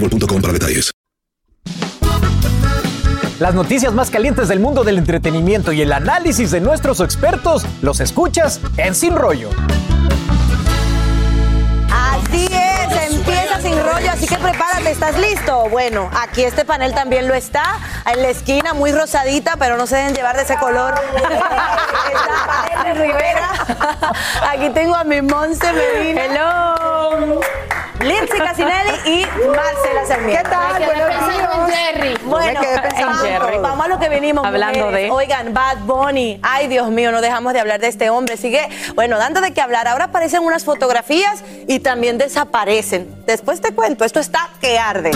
boostmobile.com para detalles. Las noticias más calientes del mundo del entretenimiento y el análisis de nuestros expertos los escuchas en Sin Rollo. Así es, empieza sin rollo, así que prepárate, ¿estás listo? Bueno, aquí este panel también lo está, en la esquina muy rosadita, pero no se deben llevar de ese color. está Rivera. Aquí tengo a mi Monse Medina. Hello. Lindsay Casinelli y Marcela Sarmiento. ¿Qué tal? Me quedé pensando en días. Jerry. Me Bueno, vamos, en Jerry. vamos a lo que venimos. Hablando mujeres. de- Oigan, Bad Bunny. Ay, Dios mío, no dejamos de hablar de este hombre. Sigue, bueno, dando de qué hablar. Ahora aparecen unas fotografías y también desaparecen. Después te cuento, esto está que arde.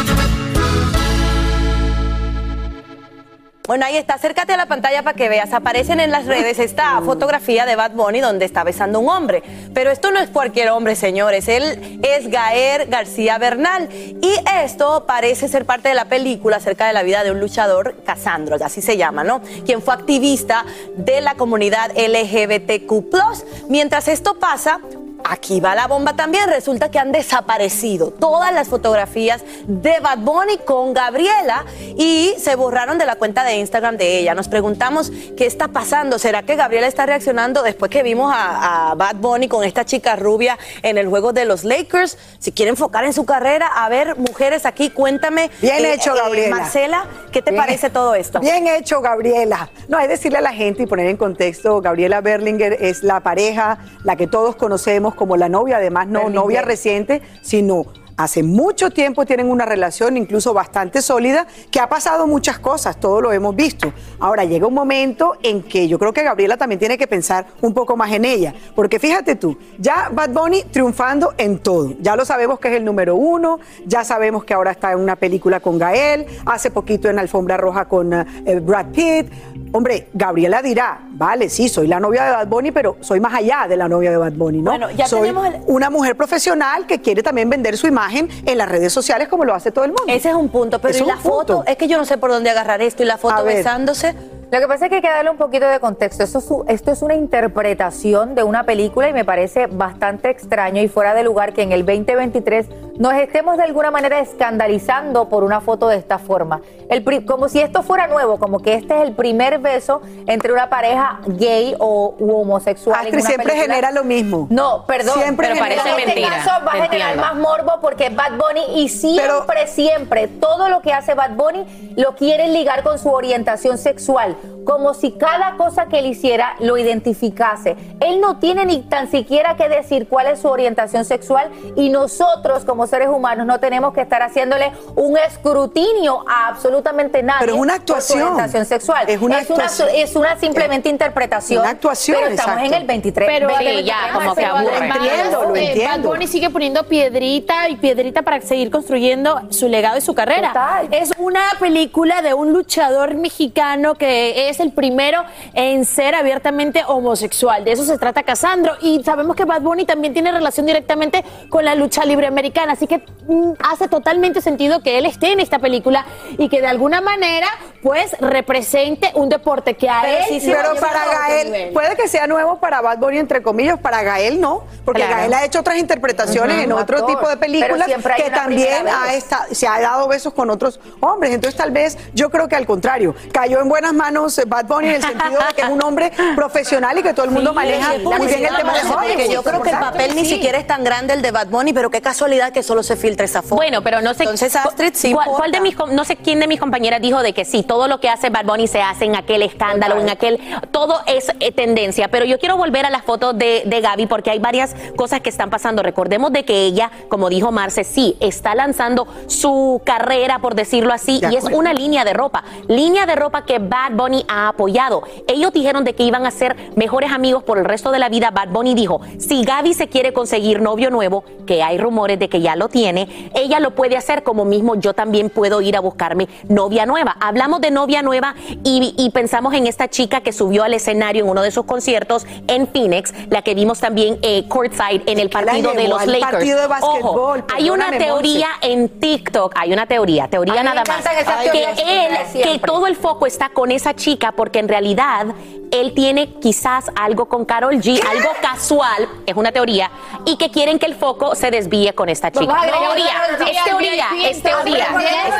Bueno, ahí está, acércate a la pantalla para que veas. Aparecen en las redes esta fotografía de Bad Bunny donde está besando un hombre. Pero esto no es cualquier hombre, señores. Él es Gael García Bernal. Y esto parece ser parte de la película acerca de la vida de un luchador, Casandro, así se llama, ¿no? Quien fue activista de la comunidad LGBTQ. Mientras esto pasa, Aquí va la bomba también. Resulta que han desaparecido todas las fotografías de Bad Bunny con Gabriela y se borraron de la cuenta de Instagram de ella. Nos preguntamos qué está pasando. ¿Será que Gabriela está reaccionando después que vimos a, a Bad Bunny con esta chica rubia en el juego de los Lakers? Si quiere enfocar en su carrera, a ver, mujeres aquí, cuéntame. Bien eh, hecho, eh, Gabriela. Marcela, ¿qué te Bien- parece todo esto? Bien hecho, Gabriela. No, es decirle a la gente y poner en contexto, Gabriela Berlinger es la pareja, la que todos conocemos como la novia, además no novia reciente, sino hace mucho tiempo tienen una relación incluso bastante sólida, que ha pasado muchas cosas, todo lo hemos visto. Ahora llega un momento en que yo creo que Gabriela también tiene que pensar un poco más en ella, porque fíjate tú, ya Bad Bunny triunfando en todo, ya lo sabemos que es el número uno, ya sabemos que ahora está en una película con Gael, hace poquito en Alfombra Roja con eh, eh, Brad Pitt. Hombre, Gabriela dirá, vale, sí, soy la novia de Bad Bunny, pero soy más allá de la novia de Bad Bunny, ¿no? Bueno, ya soy tenemos el- una mujer profesional que quiere también vender su imagen en las redes sociales como lo hace todo el mundo. Ese es un punto, pero ¿y la punto. foto? Es que yo no sé por dónde agarrar esto y la foto besándose. Lo que pasa es que hay que darle un poquito de contexto. Esto es, esto es una interpretación de una película y me parece bastante extraño y fuera de lugar que en el 2023 nos estemos de alguna manera escandalizando por una foto de esta forma. El pri- como si esto fuera nuevo, como que este es el primer beso entre una pareja gay o u homosexual. en Astrid una siempre película. genera lo mismo. No, perdón. Siempre pero genera en lo este mismo. caso va a generar más morbo porque Bad Bunny y siempre, siempre, todo lo que hace Bad Bunny lo quieren ligar con su orientación sexual. Como si cada cosa que él hiciera lo identificase. Él no tiene ni tan siquiera que decir cuál es su orientación sexual y nosotros como seres humanos no tenemos que estar haciéndole un escrutinio a absolutamente nadie. Pero es una por su actuación. orientación sexual. Es una actuación. es una simplemente interpretación. Una actuación, Pero estamos exacto. en el 23. Pero 2023, ya, como que aburre. entiendo, lo entiendo. Bad Bunny sigue poniendo piedrita y piedrita para seguir construyendo su legado y su carrera. Total. Es una película de un luchador mexicano que es el primero en ser abiertamente homosexual. De eso se trata Casandro. Y sabemos que Bad Bunny también tiene relación directamente con la lucha libre americana. Así que mm, hace totalmente sentido que él esté en esta película y que de alguna manera, pues, represente un deporte que a él. sí pero para Gael, puede que sea nuevo para Bad Bunny, entre comillas, para Gael no, porque Claro. Gael ha hecho otras interpretaciones en otro actor. tipo de películas que también ha esta- se ha dado besos con otros hombres. Entonces, tal vez yo creo que al contrario, cayó en buenas manos Bad Bunny en el sentido de que es un hombre profesional y que todo el mundo maneja muy bien el tema de Porque Hollywood. yo creo que el papel ni siquiera es tan grande el de Bad Bunny, pero qué casualidad que solo se filtra esa foto. Bueno, pero no sé. Entonces Astrid sí ¿cuál, de mis, no sé quién de mis compañeras dijo de que sí, todo lo que hace Bad Bunny se hace en aquel escándalo, en aquel. Todo es eh, tendencia. Pero yo quiero volver a la foto de, de Gaby porque hay varias cosas que están pasando. Recordemos de que ella, como dijo Marce, sí, está lanzando su carrera, por decirlo así, De y es una línea de ropa. Línea de ropa que Bad Bunny ha apoyado. Ellos dijeron de que iban a ser mejores amigos por el resto de la vida. Bad Bunny dijo, si Gaby se quiere conseguir novio nuevo, que hay rumores de que ya lo tiene, ella lo puede hacer como mismo yo también puedo ir a buscarme novia nueva. Hablamos de novia nueva y, y pensamos en esta chica que subió al escenario en uno de sus conciertos en Phoenix, la que vimos también eh, courtside en el partido de los Lakers. partido de Ojo, hay una teoría en TikTok, hay una teoría, teoría nada más, que él, que todo el foco está con esa chica porque en realidad él tiene quizás algo con Carol G, algo casual, es una teoría, y que quieren que el foco se desvíe con esta chica. Teoría, es teoría, es teoría,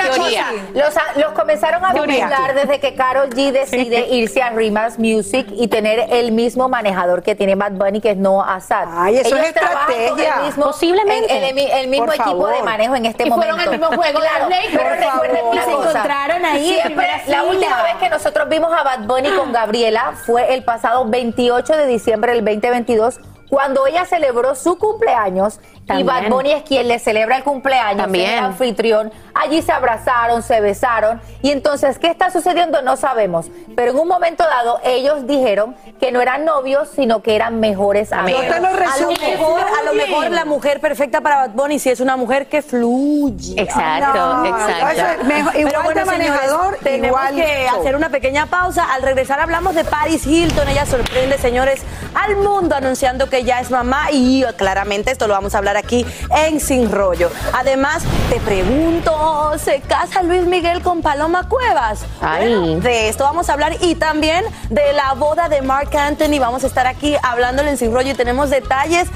es teoría. cosa, Los, comenzaron a vincular desde que Carol G decide irse a Rimas Music y tener el mismo manejador que tiene Bad Bunny, que es Noah Assad. Ay, eso Ellos es estrategia. El mismo, Posiblemente. El, el- el mismo Por equipo de manejo en este Y momento. fueron al mismo juego, Claro, pero recuerden Se encontraron ahí Siempre, la última vez que nosotros vimos a Bad Bunny con Gabriela fue el pasado 28 de diciembre del 2022 cuando ella celebró su cumpleaños y. Bad Bunny es quien le celebra el cumpleaños, También. es el anfitrión. Allí se abrazaron, se besaron y entonces ¿qué está sucediendo? No sabemos. Pero en un momento dado ellos dijeron que no eran novios, sino que eran mejores amigos. Yo te lo A lo, mejor, a lo mejor la mujer perfecta para Bad Bunny si es una mujer que fluye. Exacto, No, exacto. mejor- Pero igual bueno, de manejador, señores, tenemos igual que show. hacer una pequeña pausa. Al regresar hablamos de Paris Hilton. Ella sorprende, señores, al mundo anunciando que ya es mamá y eh, claramente esto lo vamos a hablar aquí en Sin Rollo. Además, te pregunto, ¿se casa Luis Miguel con Paloma Cuevas? Ay. Bueno, de esto vamos a hablar y también de la boda de Mark Anthony. Vamos a estar aquí hablándole en Sin Rollo y tenemos detalles,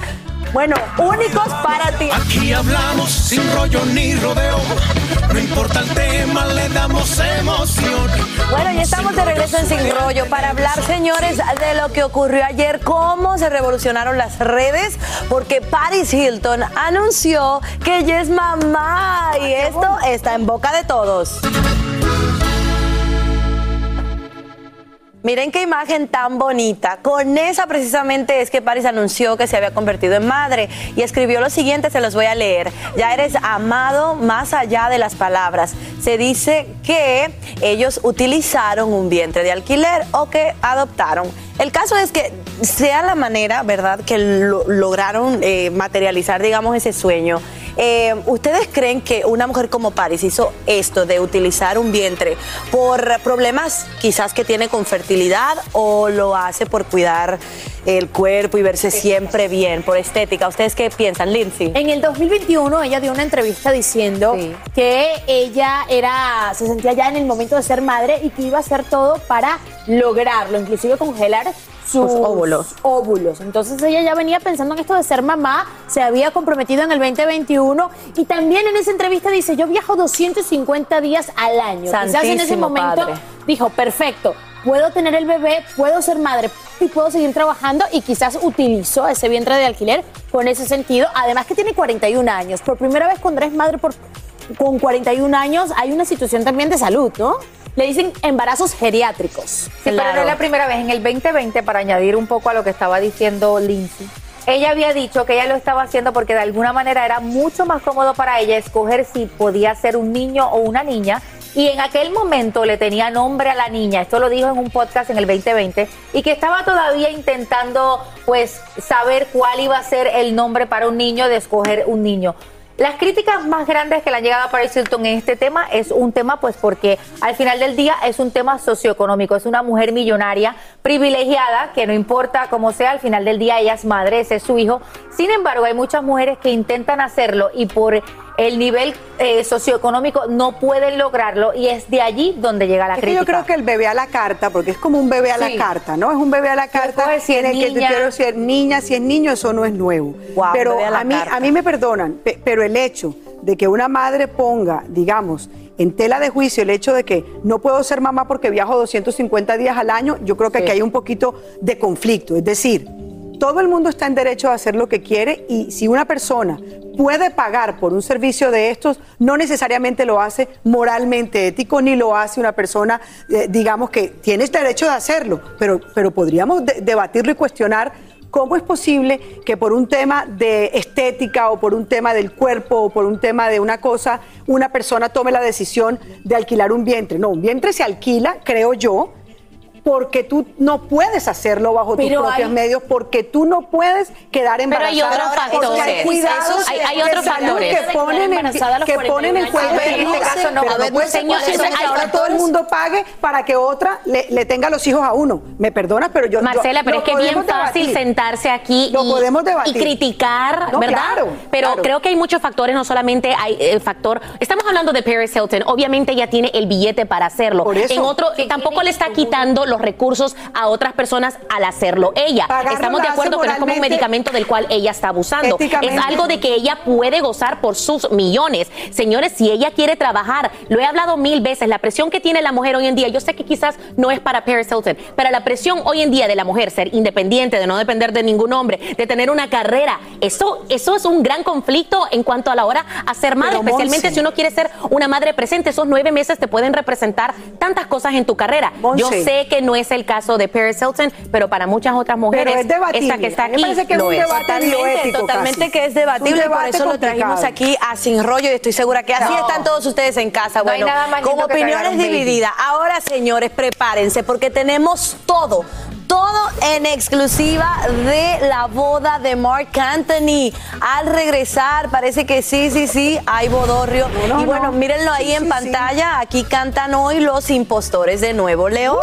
bueno, únicos para ti. Aquí hablamos sin rollo ni rodeo. No importa el tema, le damos emoción. Bueno, ya estamos de regreso en Sin Rollo para hablar, señores, de lo que ocurrió ayer, cómo se revolucionaron las redes, porque Paris Hilton anunció que ella es mamá y esto está en boca de todos. Miren qué imagen tan bonita. Con esa precisamente es que Paris anunció que se había convertido en madre y escribió lo siguiente, se los voy a leer. Ya eres amado más allá de las palabras. Se dice que ellos utilizaron un vientre de alquiler o que adoptaron. El caso es que sea la manera, ¿verdad?, que lo- lograron eh, materializar, digamos, ese sueño. Eh, ¿Ustedes creen que una mujer como Paris hizo esto de utilizar un vientre por problemas quizás que tiene con fertilidad o lo hace por cuidar el cuerpo y verse siempre bien, por estética? ¿Ustedes qué piensan, Lindsay? En el 2021 ella dio una entrevista diciendo que ella era, se sentía ya en el momento de ser madre y que iba a hacer todo para lograrlo, inclusive congelar sus óvulos. óvulos. Entonces ella ya venía pensando en esto de ser mamá, se había comprometido en el 2021 y también en esa entrevista dice, yo viajo 250 días al año. Quizás en ese momento Padre. dijo, perfecto, puedo tener el bebé, puedo ser madre y puedo seguir trabajando y quizás utilizó ese vientre de alquiler con ese sentido. Además que tiene 41 años. Por primera vez cuando eres madre por, con 41 años hay una situación también de salud, ¿no? Le dicen embarazos geriátricos. Sí, pero no es la primera vez. En el 2020, para añadir un poco a lo que estaba diciendo Lindsay, ella había dicho que ella lo estaba haciendo porque de alguna manera era mucho más cómodo para ella escoger si podía ser un niño o una niña. Y en aquel momento le tenía nombre a la niña, esto lo dijo en un podcast en el 2020, y que estaba todavía intentando pues saber cuál iba a ser el nombre para un niño, de escoger un niño. Las críticas más grandes que le han llegado a Paris Hilton en este tema es un tema, pues porque al final del día es un tema socioeconómico. Es una mujer millonaria, privilegiada, que no importa cómo sea, al final del día ella es madre, ese es su hijo. Sin embargo, hay muchas mujeres que intentan hacerlo y por el nivel eh, socioeconómico no pueden lograrlo y es de allí donde llega la Es que yo creo que el bebé a la carta, porque es como un bebé a la Sí. carta, ¿no? Es un bebé a la carta si es en el que te quiero ser niña, si es niño, eso no es nuevo. Pero a mí, carta. a mí me perdonan, pe- pero el hecho de que una madre ponga, digamos, en tela de juicio el hecho de que no puedo ser mamá porque viajo 250 días al año, yo creo que aquí hay un poquito de conflicto. Es decir, todo el mundo está en derecho a hacer lo que quiere y si una persona puede pagar por un servicio de estos, no necesariamente lo hace moralmente ético ni lo hace una persona, eh, digamos que tienes derecho de hacerlo, pero, pero podríamos de- debatirlo y cuestionar ¿Cómo es posible que por un tema de estética o por un tema del cuerpo o por un tema de una cosa, una persona tome la decisión de alquilar un vientre? No, un vientre se alquila, creo yo, porque tú no puedes hacerlo bajo Pero tus propios hay- medios, porque tú no puedes quedar Pero hay embarazada. otros porque hay cuidados Hay- otros factores. que ponen en, que ponen en 41 juego en este caso no. Pero puede señor, que ahora factores. todo el mundo pague para que otra le, le tenga los hijos a uno. Me perdonas, pero yo Marcela, yo- pero es que es bien fácil debatir. sentarse aquí Lo y, podemos y debatir. criticar, No, ¿verdad? claro, pero claro. creo que hay muchos factores, no solamente hay el factor. Estamos hablando de Paris Hilton, obviamente ella tiene el billete para hacerlo. Por eso. En otro, tampoco le está quitando los recursos a otras personas al hacerlo ella. Pagarlo Estamos de acuerdo que no es como un medicamento del cual ella está abusando. Es algo de que ella puede gozar por sus millones. Señores, si ella quiere trabajar, lo he hablado mil veces, la presión que tiene la mujer hoy en día, yo sé que quizás no es para Paris Hilton, pero la presión hoy en día de la mujer ser independiente, de no depender de ningún hombre, de tener una carrera, eso, eso es un gran conflicto en cuanto a la hora a ser madre, Pero, especialmente Monse. si uno quiere ser una madre presente. Esos nueve meses te pueden representar tantas cosas en tu carrera. Monse. Yo sé que no es el caso de Paris Hilton, pero para muchas otras mujeres, Pero es debatible. esta que está aquí parece que es lo Totalmente, totalmente casi. que es debatible, por debate eso lo trajimos aquí a Sin Rollo y estoy segura que así No. están todos ustedes en casa. No hay Bueno, nada más con opiniones divididas. Ahora, señores, prepárense porque tenemos todo. Todo en exclusiva de la boda de Mark Anthony. Al regresar, parece que sí, sí, sí, hay bodorrio. No, no, y bueno, no. mírenlo ahí Sí, en sí, pantalla. Aquí cantan hoy los impostores de nuevo. Leo,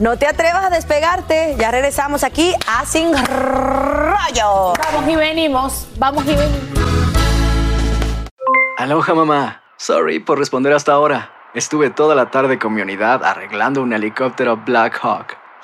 no te atrevas a despegarte. Ya regresamos aquí a Sin Rollo. Vamos y venimos, vamos y venimos. Aloha mamá. Sorry por responder hasta ahora. Estuve toda la tarde con mi unidad arreglando un helicóptero Black Hawk.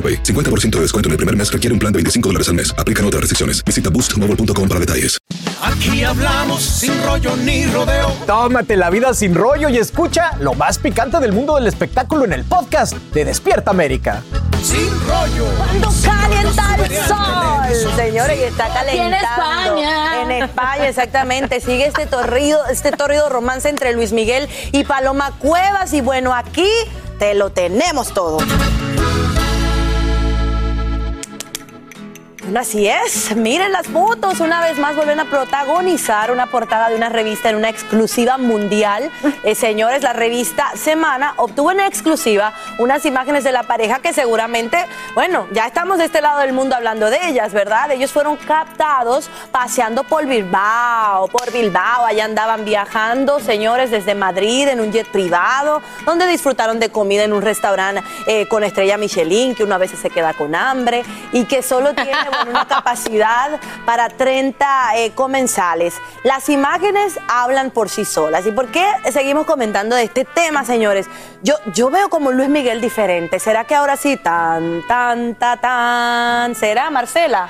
AroPay. 50% de descuento en el primer mes requiere un plan de 25 dólares al mes. Aplican otras restricciones. Visita boostmobile.com para detalles. Aquí hablamos sin rollo ni rodeo. Tómate la vida sin rollo y escucha lo más picante del mundo del espectáculo en el podcast de Despierta América. Sin rollo. Cuando calienta el sol, señores, y está Aquí en calentando. España. En España, exactamente. Sigue este torrido, este torrido romance entre Luis Miguel y Paloma Cuevas. Y bueno, aquí te lo tenemos todo. Así es. Miren las fotos. Una vez más vuelven a protagonizar una portada de una revista en una exclusiva mundial. Eh, señores, la revista Semana obtuvo en exclusiva unas imágenes de la pareja que seguramente, bueno, ya estamos de este lado del mundo hablando de ellas, ¿verdad? Ellos fueron captados paseando por Bilbao, por Bilbao. Allá andaban viajando, señores, desde Madrid en un jet privado, donde disfrutaron de comida en un restaurante eh, con estrella Michelin, que uno a veces se queda con hambre y que solo tiene, con una capacidad para 30 eh, comensales. Las imágenes hablan por sí solas. ¿Y por qué seguimos comentando de este tema, señores? Yo, yo veo como Luis Miguel diferente. ¿Será que ahora sí, tan, tan, tan, tan? ¿Será, Marcela?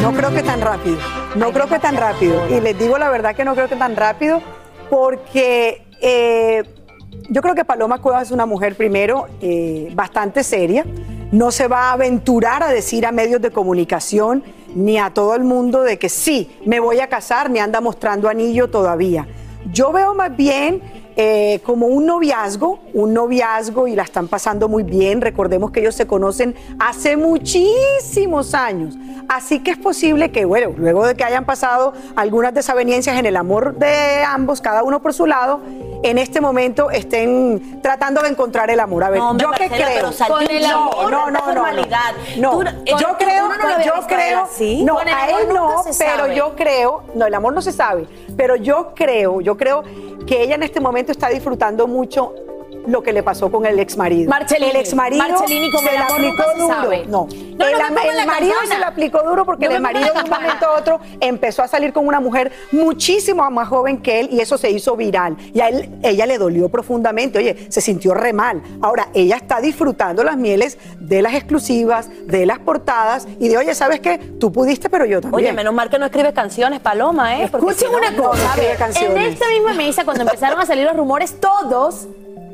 No creo que tan rápido. No creo que tan rápido. Y les digo la verdad que no creo que tan rápido porque eh, yo creo que Paloma Cuevas es una mujer primero eh, bastante seria. No se va a aventurar a decir a medios de comunicación ni a todo el mundo de que sí, me voy a casar, ni anda mostrando anillo todavía. Yo veo más bien eh, como un noviazgo, un noviazgo y la están pasando muy bien. Recordemos que ellos se conocen hace muchísimos años. Así que es posible que, bueno, luego de que hayan pasado algunas desavenencias en el amor de ambos, cada uno por su lado, en este momento estén tratando de encontrar el amor. A ver, No, yo qué creo. pero saltó el amor, no, no, no, no, formalidad. no. Tú- yo creo, yo creo, así. no, Con a él no, pero sabe. yo creo, no, el amor no se sabe, pero yo creo, yo creo que ella en este momento está disfrutando mucho lo que le pasó con el ex marido. Marcellini, el ex marido Marcellini, como se amor aplicó se duro. sabe. No, No, el, no la marido campana. se le aplicó duro porque No el marido la de un momento a otro empezó a salir con una mujer muchísimo más joven que él y eso se hizo viral. Y a él, ella le dolió profundamente, oye, se sintió re mal. Ahora, ella está disfrutando las mieles de las exclusivas, de las portadas y de, oye, ¿sabes qué? Tú pudiste, pero yo también. Oye, menos mal que no escribe canciones, Paloma, ¿eh? Porque Escuchen si una cosa. en esta misma mesa, cuando empezaron a salir los rumores, todos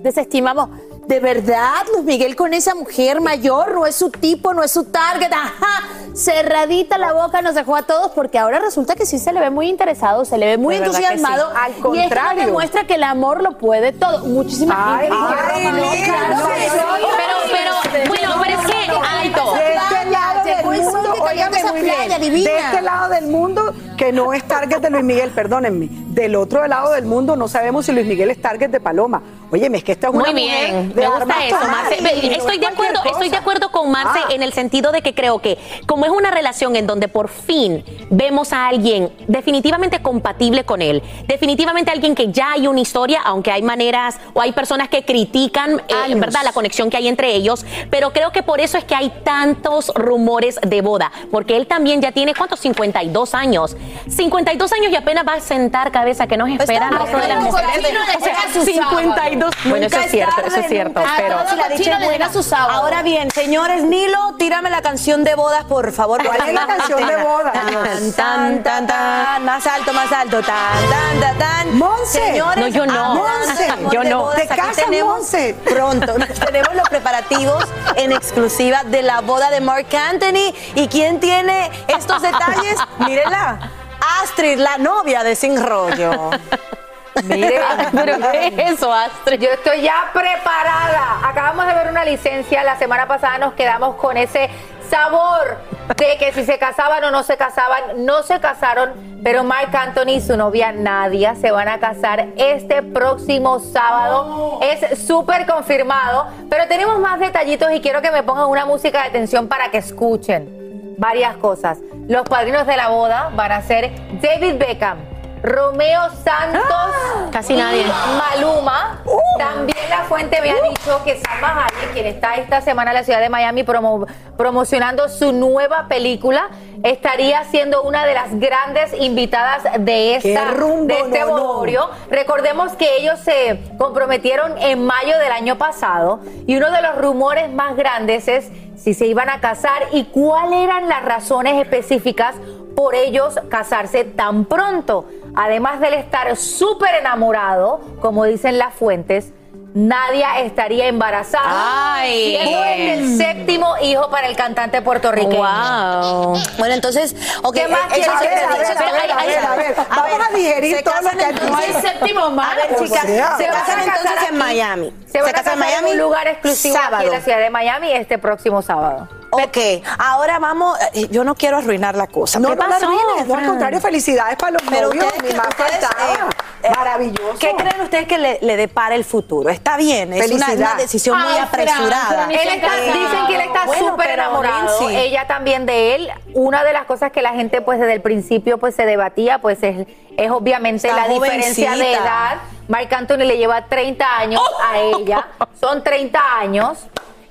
desestimamos. De verdad, Luis Miguel con esa mujer mayor no es su tipo, no es su target. Ajá, cerradita la boca nos dejó a todos porque ahora resulta que sí se le ve muy interesado, se le ve muy entusiasmado. sí. Al Y esto contrario. demuestra que el amor lo puede todo. Muchísima Ay, ay, "No, no, mira, claro no, que no, sí". no, Pero, pero, bueno, pero es que, alto. De este lado del mundo, óigame muy bien, de este lado del mundo, que no es target de Luis Miguel, perdónenme, del otro lado del mundo no sabemos si Luis Miguel es target de Paloma. Oye, es que esta es una Muy bien, me gusta eso, Marce. Estoy, de acuerdo, estoy de acuerdo con Marce ah. en el sentido de que creo que como es una relación en donde por fin vemos a alguien definitivamente compatible con él, definitivamente alguien que ya hay una historia, aunque hay maneras o hay personas que critican, eh, ¿verdad?, la conexión que hay entre ellos, pero creo que por eso es que hay tantos rumores de boda, porque él también ya tiene, ¿cuántos? 52 años. 52 años y apenas va a sentar cabeza que nos espera pues está, de las mujeres. 52 bueno, eso es cierto, eso es cierto. Pero Ahora bien, señores, Nilo, tírame la canción de bodas, por favor. ¿Cuál es la canción de bodas? Tan, tan, tan, más alto, más alto, tan, tan, tan, tan. Monse. Señores, no, yo no. Monse. Yo no. De casa, Monse. Pronto, tenemos los preparativos en exclusiva de la boda de Mark Anthony. ¿Y quién tiene estos detalles? Mírenla. Astrid, la novia de Sin Rollo. Mire, ¿Pero qué es eso, Astrid? Yo estoy ya preparada. Acabamos de ver una licencia. La semana pasada nos quedamos con ese sabor de que si se casaban o no se casaban. No se casaron, pero Mark Anthony y su novia Nadia se van a casar este próximo sábado. Es súper confirmado. Pero tenemos más detallitos y quiero que me pongan una música de tensión para que escuchen varias cosas. Los padrinos de la boda van a ser David Beckham. Romeo Santos, Casi y nadie. Maluma. También la fuente me ha dicho que Salma Hayek, quien está esta semana en la ciudad de Miami promo- promocionando su nueva película, estaría siendo una de las grandes invitadas de, esta, ¡Qué rumbo, de este no. Recordemos que ellos se comprometieron en mayo del año pasado y uno de los rumores más grandes es si se iban a casar y cuáles eran las razones específicas por ellos casarse tan pronto. Además del estar súper enamorado, como dicen las fuentes, Nadia estaría embarazada. Ay. siendo este el séptimo hijo para el cantante puertorriqueño. Wow. Bueno, entonces, ok, ¿Qué más eh, quieres A ver, a. Vamos a digerir se todo lo que hay entonces- No hay séptimo más. A ver, O chicas, sea, se se van a casan casar entonces en aquí. Miami. Se van a casan casar en un lugar exclusivo aquí en la ciudad de Miami este próximo sábado. Ok, ahora vamos, eh, yo no quiero arruinar la cosa. No, ¿Qué no la arruines, no, al Fran? contrario, felicidades para los Pero novios, ustedes, ni más ustedes, faltaba. eh, Maravilloso. ¿Qué creen ustedes que le, le depara el futuro? Está bien, es una, decisión muy Ay, apresurada. Él está- dicen que él está bueno, súper enamorado. Ella también de él. Una de las cosas que la gente, pues, desde el principio, pues, se debatía, pues, es, es obviamente Está la diferencia de edad. Marc Anthony le lleva 30 años a ella. Son 30 años.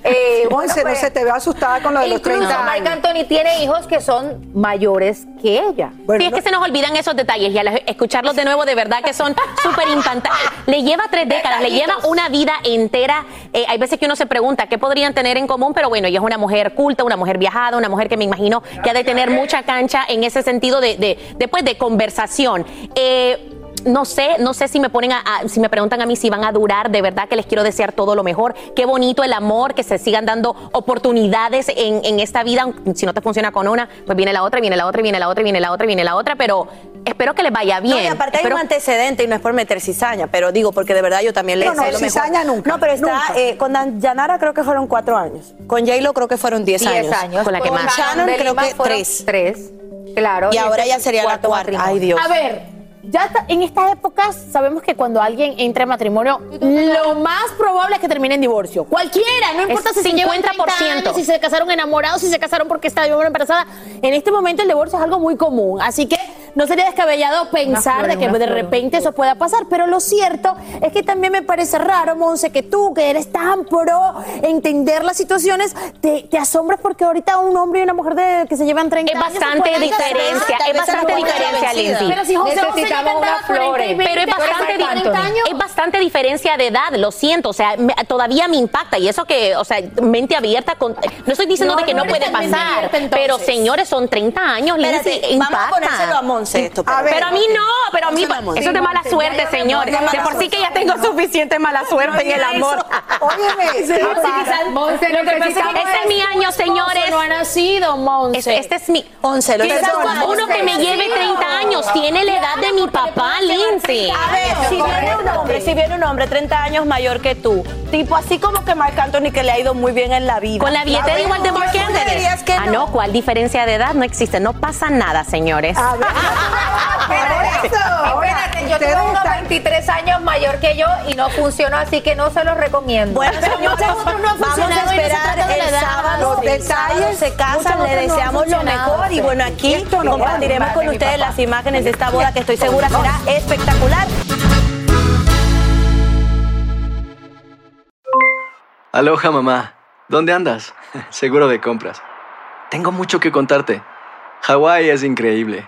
Eh, bueno, no pues, se te ve asustada con lo de los Incluso 30 Marc años. Anthony tiene hijos que son mayores que ella. sí, es que se nos olvidan esos detalles y al escucharlos de nuevo, de verdad que son súper impactantes. Le lleva tres décadas, le lleva una vida entera. Eh, hay veces que uno se pregunta qué podrían tener en común, pero bueno, ella es una mujer culta, una mujer viajada, una mujer que me imagino que ha de tener mucha cancha en ese sentido de, de, de, pues, de conversación. Eh, no sé, no sé si me ponen a, a- si me preguntan a mí si van a durar, de verdad que les quiero desear todo lo mejor. Qué bonito el amor, que se sigan dando oportunidades en, en esta vida. Si no te funciona con una, pues viene la otra, viene la otra, viene la otra, viene la otra, viene la otra, pero espero que les vaya bien. No, y aparte hay un antecedente y no es por meter cizaña, pero digo porque de verdad yo también le No, no, lo mejor. cizaña nunca, No, pero está nunca. eh, con Dan- Yanara creo que fueron cuatro años. Con J-Lo creo que fueron diez, Diez años. Con la que Con más. Shannon creo que tres. Tres. Claro. Y este ahora es ya sería la cuarta. Ay, Dios. A ver, ya en estas épocas sabemos que cuando alguien entra en matrimonio, lo más probable es que termine en divorcio. Cualquiera, no importa Es si se llevan 30 50%. años, si se casaron enamorados, si se casaron porque estaba embarazada. En este momento el divorcio es algo muy común, así que no sería descabellado pensar de que de repente eso pueda pasar. Pero lo cierto es que también me parece raro, Monse, que tú, que eres tan pro entender las situaciones, te, te asombras porque ahorita un hombre y una mujer de, que se llevan 30 Es años se bastante diferencia, es bastante diferencia. Lindsay. Pero si José José Necesitamos cantaba unas 40 y flores. 20, Pero es bastante, 40 años. es bastante diferencia de edad, lo siento, o sea, me- todavía me impacta y eso que, o sea, mente abierta, con, no estoy diciendo No, de que no puede pasar, abierta, pero señores, son 30 años, Espérate, Lindsay, vamos a impacta. ponérselo a Monse esto. A ver, Pero a mí no, pero a mí, eso es de mala suerte, señores. de por sí que ya tengo suficiente mala suerte en el amor. Óyeme, papá, Monse, Lo que pasa es que necesitamos- Este es mi año, señores. No ha nacido, Monse. Este, este es mi... Once. Uno que me lleve 30 años, tiene la edad de mi papá, Lindsay. A ver, si viene un hombre, si viene un hombre 30 años mayor que tú, tipo así como que Marc Anthony que le ha ido muy bien en la vida. Con la billetera igual de Mark ¿Tú me Anthony. dirías que Ah, no, ¿cuál diferencia de edad? No existe, no pasa nada, señores. a ver. Espérate, Por eso. espérate, yo tengo uno están- 23 años mayor que yo y no funcionó, así que no se los recomiendo. Bueno, otros no han vamos a no esperar el sábado. Los detalles, se casan, le no deseamos lo mejor. Y bueno, aquí no compartiremos con ustedes las imágenes de esta boda que estoy segura será espectacular. Aloha mamá, ¿dónde andas? Seguro de compras. Tengo mucho que contarte. Hawái es increíble.